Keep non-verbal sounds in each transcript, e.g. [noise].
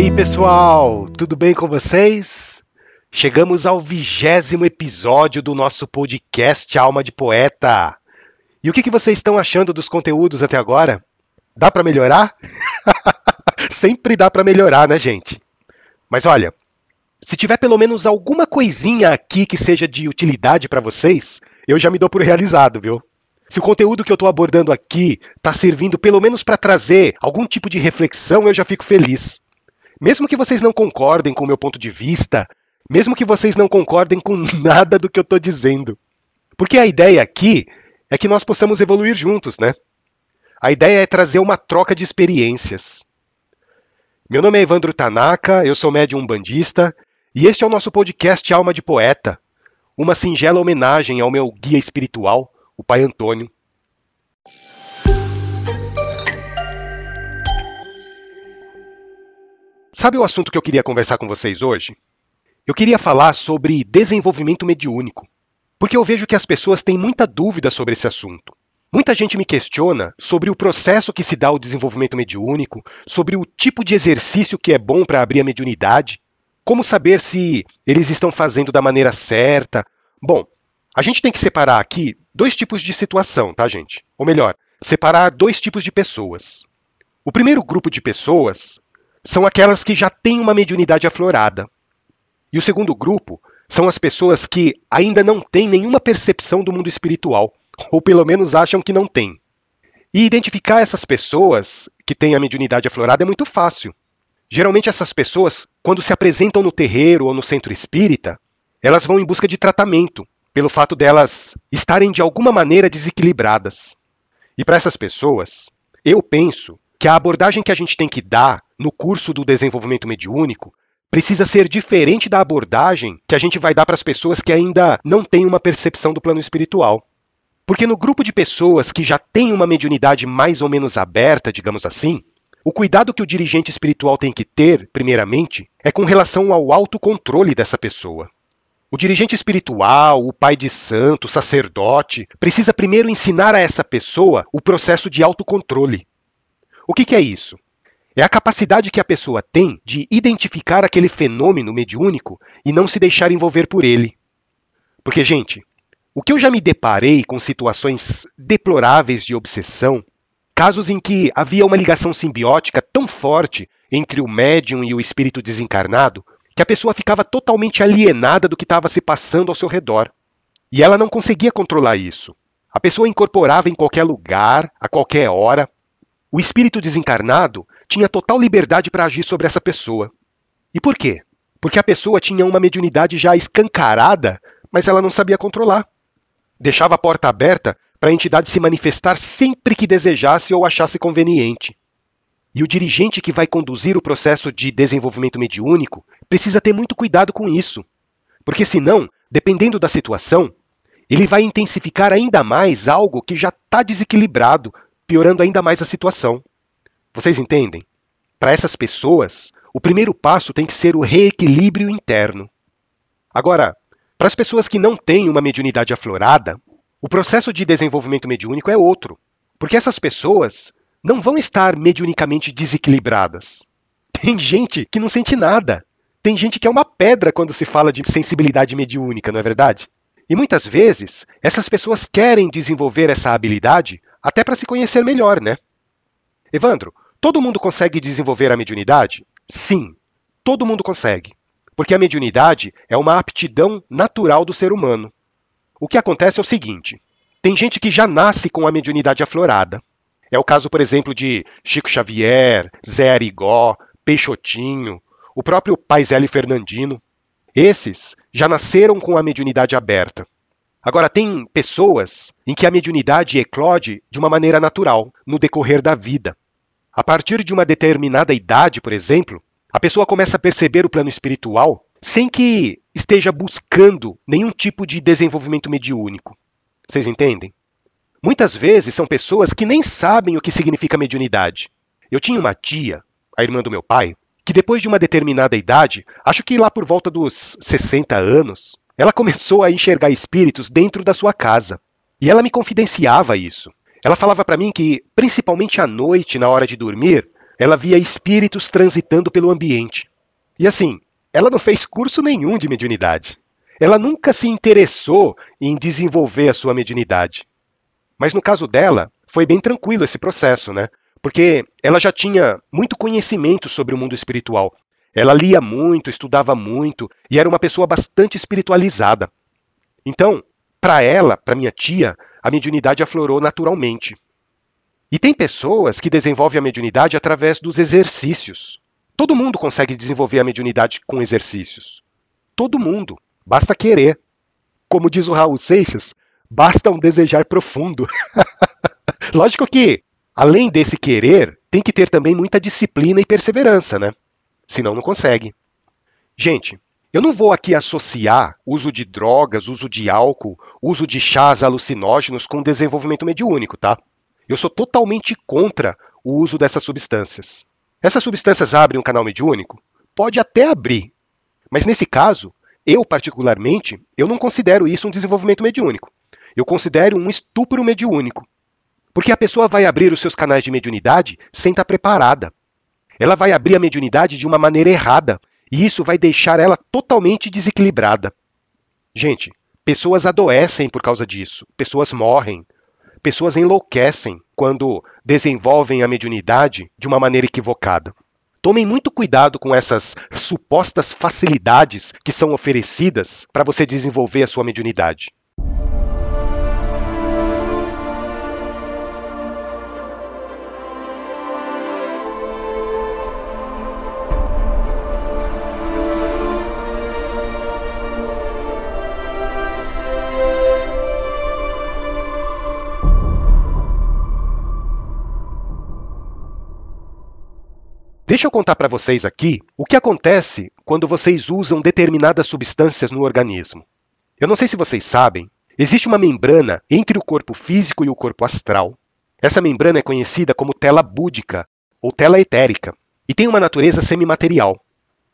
Aí, pessoal, tudo bem com vocês? Chegamos ao vigésimo episódio do nosso podcast Alma de Poeta. E o que, que vocês estão achando dos conteúdos até agora? Dá para melhorar? [laughs] Sempre dá para melhorar, né, gente? Mas olha, se tiver pelo menos alguma coisinha aqui que seja de utilidade para vocês, eu já me dou por realizado, viu? Se o conteúdo que eu estou abordando aqui está servindo pelo menos para trazer algum tipo de reflexão, eu já fico feliz. Mesmo que vocês não concordem com o meu ponto de vista, mesmo que vocês não concordem com [laughs] nada do que eu estou dizendo. Porque a ideia aqui é que nós possamos evoluir juntos, né? A ideia é trazer uma troca de experiências. Meu nome é Evandro Tanaka, eu sou médium bandista e este é o nosso podcast Alma de Poeta, uma singela homenagem ao meu guia espiritual, o Pai Antônio. Sabe o assunto que eu queria conversar com vocês hoje? Eu queria falar sobre desenvolvimento mediúnico, porque eu vejo que as pessoas têm muita dúvida sobre esse assunto. Muita gente me questiona sobre o processo que se dá ao desenvolvimento mediúnico, sobre o tipo de exercício que é bom para abrir a mediunidade, como saber se eles estão fazendo da maneira certa. Bom, a gente tem que separar aqui dois tipos de situação, tá, gente? Ou melhor, separar dois tipos de pessoas. O primeiro grupo de pessoas são aquelas que já têm uma mediunidade aflorada. E o segundo grupo são as pessoas que ainda não têm nenhuma percepção do mundo espiritual ou pelo menos acham que não têm. E identificar essas pessoas que têm a mediunidade aflorada é muito fácil. Geralmente essas pessoas, quando se apresentam no terreiro ou no centro espírita, elas vão em busca de tratamento, pelo fato delas estarem de alguma maneira desequilibradas. E para essas pessoas, eu penso que a abordagem que a gente tem que dar no curso do desenvolvimento mediúnico precisa ser diferente da abordagem que a gente vai dar para as pessoas que ainda não têm uma percepção do plano espiritual. Porque no grupo de pessoas que já têm uma mediunidade mais ou menos aberta, digamos assim, o cuidado que o dirigente espiritual tem que ter, primeiramente, é com relação ao autocontrole dessa pessoa. O dirigente espiritual, o pai de santo, o sacerdote, precisa primeiro ensinar a essa pessoa o processo de autocontrole. O que, que é isso? É a capacidade que a pessoa tem de identificar aquele fenômeno mediúnico e não se deixar envolver por ele. Porque, gente, o que eu já me deparei com situações deploráveis de obsessão, casos em que havia uma ligação simbiótica tão forte entre o médium e o espírito desencarnado, que a pessoa ficava totalmente alienada do que estava se passando ao seu redor. E ela não conseguia controlar isso. A pessoa incorporava em qualquer lugar, a qualquer hora. O espírito desencarnado tinha total liberdade para agir sobre essa pessoa. E por quê? Porque a pessoa tinha uma mediunidade já escancarada, mas ela não sabia controlar deixava a porta aberta para a entidade se manifestar sempre que desejasse ou achasse conveniente. E o dirigente que vai conduzir o processo de desenvolvimento mediúnico precisa ter muito cuidado com isso, porque senão, dependendo da situação, ele vai intensificar ainda mais algo que já está desequilibrado, piorando ainda mais a situação. Vocês entendem? Para essas pessoas, o primeiro passo tem que ser o reequilíbrio interno. Agora, para as pessoas que não têm uma mediunidade aflorada, o processo de desenvolvimento mediúnico é outro, porque essas pessoas não vão estar mediunicamente desequilibradas. [laughs] Tem gente que não sente nada. Tem gente que é uma pedra quando se fala de sensibilidade mediúnica, não é verdade? E muitas vezes, essas pessoas querem desenvolver essa habilidade até para se conhecer melhor, né? Evandro, todo mundo consegue desenvolver a mediunidade? Sim, todo mundo consegue. Porque a mediunidade é uma aptidão natural do ser humano. O que acontece é o seguinte: tem gente que já nasce com a mediunidade aflorada. É o caso, por exemplo, de Chico Xavier, Zé Arigó, Peixotinho, o próprio Paisele Fernandino. Esses já nasceram com a mediunidade aberta. Agora, tem pessoas em que a mediunidade eclode de uma maneira natural, no decorrer da vida. A partir de uma determinada idade, por exemplo, a pessoa começa a perceber o plano espiritual sem que esteja buscando nenhum tipo de desenvolvimento mediúnico. Vocês entendem? Muitas vezes são pessoas que nem sabem o que significa mediunidade. Eu tinha uma tia, a irmã do meu pai, que depois de uma determinada idade, acho que lá por volta dos 60 anos, ela começou a enxergar espíritos dentro da sua casa. E ela me confidenciava isso. Ela falava para mim que, principalmente à noite, na hora de dormir, ela via espíritos transitando pelo ambiente. E assim, ela não fez curso nenhum de mediunidade. Ela nunca se interessou em desenvolver a sua mediunidade. Mas no caso dela, foi bem tranquilo esse processo, né? Porque ela já tinha muito conhecimento sobre o mundo espiritual. Ela lia muito, estudava muito e era uma pessoa bastante espiritualizada. Então, para ela, para minha tia, a mediunidade aflorou naturalmente. E tem pessoas que desenvolvem a mediunidade através dos exercícios. Todo mundo consegue desenvolver a mediunidade com exercícios. Todo mundo. Basta querer. Como diz o Raul Seixas, basta um desejar profundo. [laughs] Lógico que, além desse querer, tem que ter também muita disciplina e perseverança, né? Senão não consegue. Gente, eu não vou aqui associar uso de drogas, uso de álcool, uso de chás alucinógenos com desenvolvimento mediúnico, tá? Eu sou totalmente contra o uso dessas substâncias. Essas substâncias abrem um canal mediúnico? Pode até abrir. Mas nesse caso, eu particularmente, eu não considero isso um desenvolvimento mediúnico. Eu considero um estupro mediúnico. Porque a pessoa vai abrir os seus canais de mediunidade sem estar preparada. Ela vai abrir a mediunidade de uma maneira errada, e isso vai deixar ela totalmente desequilibrada. Gente, pessoas adoecem por causa disso, pessoas morrem, pessoas enlouquecem quando desenvolvem a mediunidade de uma maneira equivocada. Tomem muito cuidado com essas supostas facilidades que são oferecidas para você desenvolver a sua mediunidade. Deixa eu contar para vocês aqui o que acontece quando vocês usam determinadas substâncias no organismo. Eu não sei se vocês sabem, existe uma membrana entre o corpo físico e o corpo astral. Essa membrana é conhecida como tela búdica ou tela etérica e tem uma natureza semimaterial.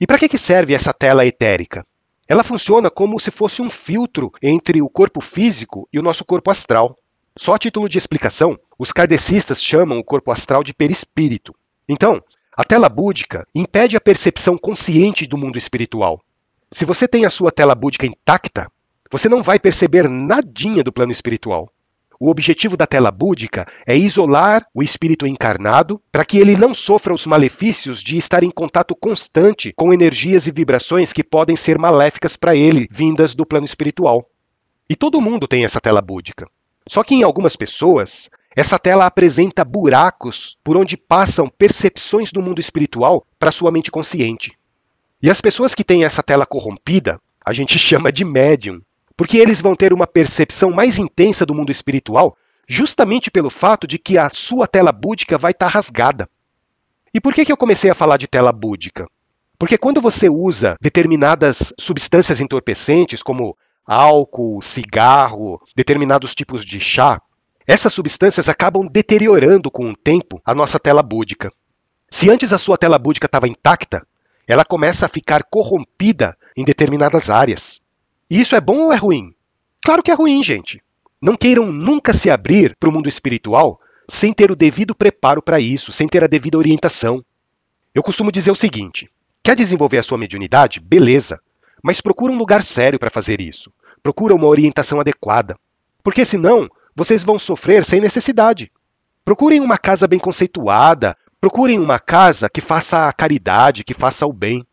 E para que serve essa tela etérica? Ela funciona como se fosse um filtro entre o corpo físico e o nosso corpo astral. Só a título de explicação, os kardecistas chamam o corpo astral de perispírito. Então, a tela búdica impede a percepção consciente do mundo espiritual. Se você tem a sua tela búdica intacta, você não vai perceber nadinha do plano espiritual. O objetivo da tela búdica é isolar o espírito encarnado para que ele não sofra os malefícios de estar em contato constante com energias e vibrações que podem ser maléficas para ele, vindas do plano espiritual. E todo mundo tem essa tela búdica. Só que em algumas pessoas, essa tela apresenta buracos por onde passam percepções do mundo espiritual para sua mente consciente. E as pessoas que têm essa tela corrompida, a gente [laughs] chama de médium, porque eles vão ter uma percepção mais intensa do mundo espiritual justamente pelo fato de que a sua tela búdica vai estar tá rasgada. E por que, que eu comecei a falar de tela búdica? Porque quando você usa determinadas substâncias entorpecentes, como álcool, cigarro, determinados tipos de chá, essas substâncias acabam deteriorando com o tempo a nossa tela búdica. Se antes a sua tela búdica estava intacta, ela começa a ficar corrompida em determinadas áreas. E isso é bom ou é ruim? Claro que é ruim, gente. Não queiram nunca se abrir para o mundo espiritual sem ter o devido preparo para isso, sem ter a devida orientação. Eu costumo dizer o seguinte: quer desenvolver a sua mediunidade? Beleza, mas procura um lugar sério para fazer isso. Procura uma orientação adequada. Porque senão vocês vão sofrer sem necessidade. Procurem uma casa bem conceituada, procurem uma casa que faça a caridade, que faça o bem.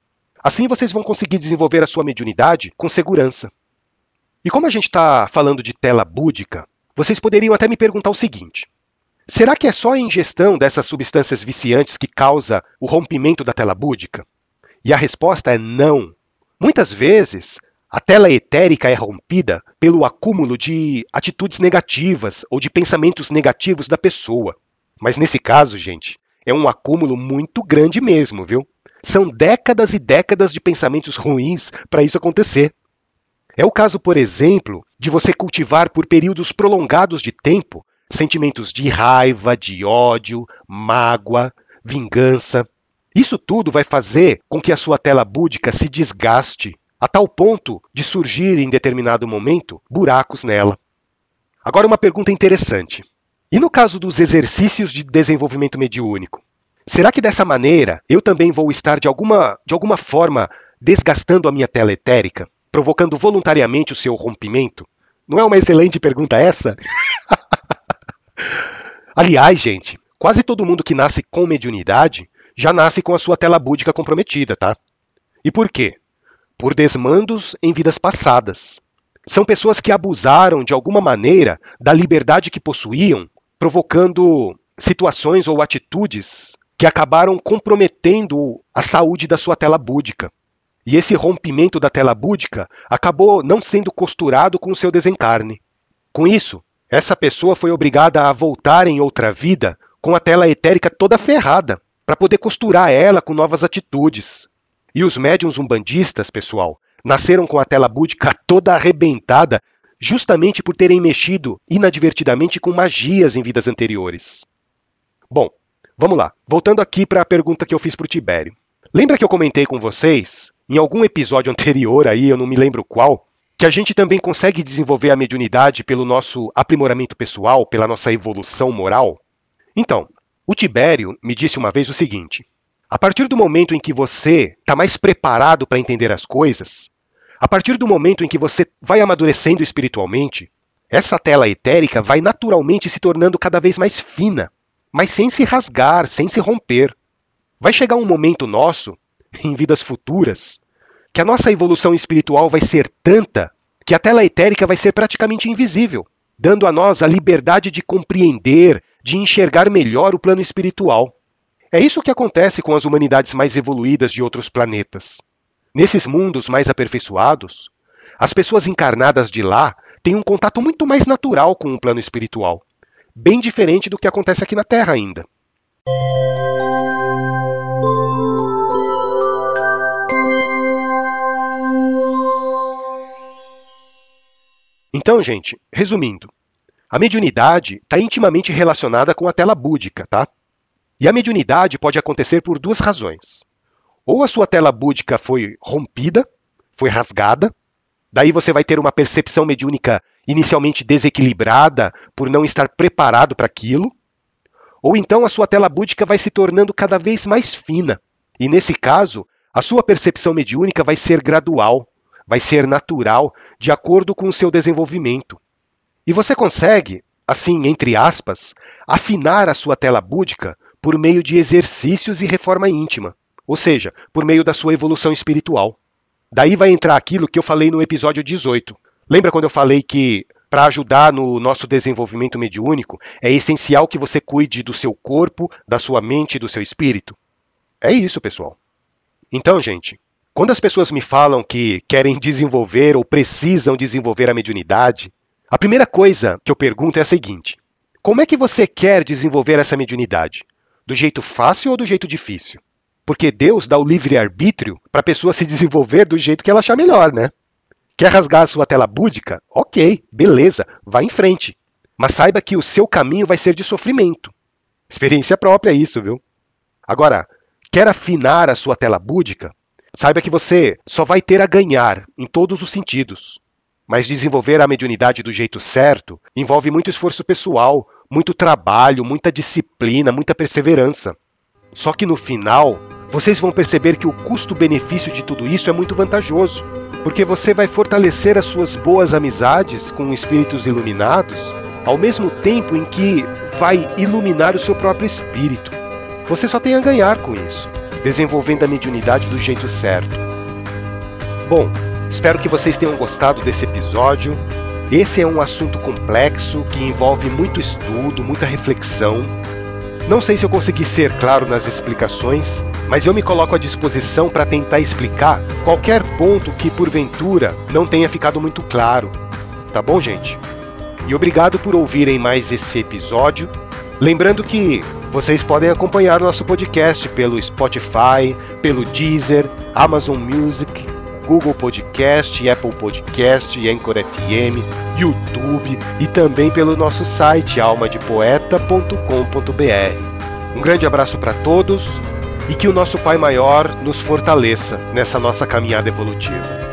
Assim vocês vão conseguir desenvolver a sua mediunidade com segurança. E como a gente está falando de tela búdica, vocês poderiam até me perguntar o seguinte: será que é só a ingestão dessas substâncias viciantes que causa o rompimento da tela búdica? E a resposta é não. Muitas vezes, a tela etérica é rompida pelo acúmulo de atitudes negativas ou de pensamentos negativos da pessoa. Mas nesse caso, gente, é um acúmulo muito grande mesmo, viu? São décadas e décadas de pensamentos ruins para isso acontecer. É o caso, por exemplo, de você cultivar por períodos prolongados de tempo sentimentos de raiva, de ódio, mágoa, vingança. Isso tudo vai fazer com que a sua tela búdica se desgaste a tal ponto de surgir em determinado momento buracos nela. Agora, uma pergunta interessante. E no caso dos exercícios de desenvolvimento mediúnico? Será que dessa maneira eu também vou estar de alguma, de alguma forma desgastando a minha tela etérica, provocando voluntariamente o seu rompimento? Não é uma excelente pergunta essa? [laughs] Aliás, gente, quase todo mundo que nasce com mediunidade já nasce com a sua tela búdica comprometida, tá? E por quê? Por desmandos em vidas passadas. São pessoas que abusaram de alguma maneira da liberdade que possuíam, provocando situações ou atitudes que acabaram comprometendo a saúde da sua tela búdica. E esse rompimento da tela búdica acabou não sendo costurado com o seu desencarne. Com isso, essa pessoa foi obrigada a voltar em outra vida com a tela etérica toda ferrada, para poder costurar ela com novas atitudes. E os médiums umbandistas, pessoal, nasceram com a tela búdica toda arrebentada, justamente por terem mexido inadvertidamente com magias em vidas anteriores. Bom, Vamos lá, voltando aqui para a pergunta que eu fiz para o Tibério. Lembra que eu comentei com vocês, em algum episódio anterior aí, eu não me lembro qual, que a gente também consegue desenvolver a mediunidade pelo nosso aprimoramento pessoal, pela nossa evolução moral? Então, o Tibério me disse uma vez o seguinte: a partir do momento em que você está mais preparado para entender as coisas, a partir do momento em que você vai amadurecendo espiritualmente, essa tela etérica vai naturalmente se tornando cada vez mais fina mas sem se rasgar, sem se romper. Vai chegar um momento nosso, em vidas futuras, que a nossa evolução espiritual vai ser tanta que a tela etérica vai ser praticamente invisível, dando a nós a liberdade de compreender, de enxergar melhor o plano espiritual. É isso que acontece com as humanidades mais evoluídas de outros planetas. Nesses mundos mais aperfeiçoados, as pessoas encarnadas de lá têm um contato muito mais natural com o plano espiritual bem diferente do que acontece aqui na Terra ainda. Então, gente, resumindo, a mediunidade está intimamente relacionada com a tela búdica, tá? E a mediunidade pode acontecer por duas razões. Ou a sua tela búdica foi rompida, foi rasgada, daí você vai ter uma percepção mediúnica inicialmente desequilibrada por não estar preparado para aquilo, ou então a sua tela búdica vai se tornando cada vez mais fina. E nesse caso, a sua percepção mediúnica vai ser gradual, vai ser natural, de acordo com o seu desenvolvimento. E você consegue, assim, entre aspas, afinar a sua tela búdica por meio de exercícios e reforma íntima, ou seja, por meio da sua evolução espiritual. Daí vai entrar aquilo que eu falei no episódio 18, Lembra quando eu falei que para ajudar no nosso desenvolvimento mediúnico é essencial que você cuide do seu corpo, da sua mente e do seu espírito? É isso, pessoal. Então, gente, quando as pessoas me falam que querem [laughs] desenvolver ou precisam desenvolver a mediunidade, a primeira coisa que eu pergunto é a seguinte: como é que você quer desenvolver essa mediunidade? Do jeito fácil ou do jeito difícil? Porque Deus dá o livre-arbítrio para a pessoa se desenvolver do jeito que ela achar melhor, né? Quer rasgar a sua tela búdica? Ok, beleza, vá em frente. Mas saiba que o seu caminho vai ser de sofrimento. Experiência própria isso, viu? Agora, quer afinar a sua tela búdica? Saiba que você só vai ter a ganhar em todos os sentidos. Mas desenvolver a mediunidade do jeito certo envolve muito esforço pessoal, muito trabalho, muita disciplina, muita perseverança. Só que no final, vocês vão perceber que o custo-benefício de tudo isso é muito vantajoso porque você vai fortalecer as suas boas amizades com espíritos iluminados, ao mesmo tempo em que vai iluminar o seu próprio espírito. Você só tem a ganhar com isso, desenvolvendo a mediunidade do jeito certo. Bom, espero que vocês tenham gostado desse episódio. Esse é um assunto complexo que envolve muito estudo, muita reflexão. Não sei se eu consegui ser claro nas explicações, mas eu me coloco à disposição para tentar explicar qualquer ponto que porventura não tenha ficado muito claro. Tá bom, gente? E obrigado por ouvirem mais esse episódio. Lembrando que vocês podem acompanhar nosso podcast pelo Spotify, pelo Deezer, Amazon Music, Google Podcast, Apple Podcast, Anchor FM, YouTube e também pelo nosso site almadepoeta.com.br. Um grande abraço para todos e que o nosso Pai Maior nos fortaleça nessa nossa caminhada evolutiva.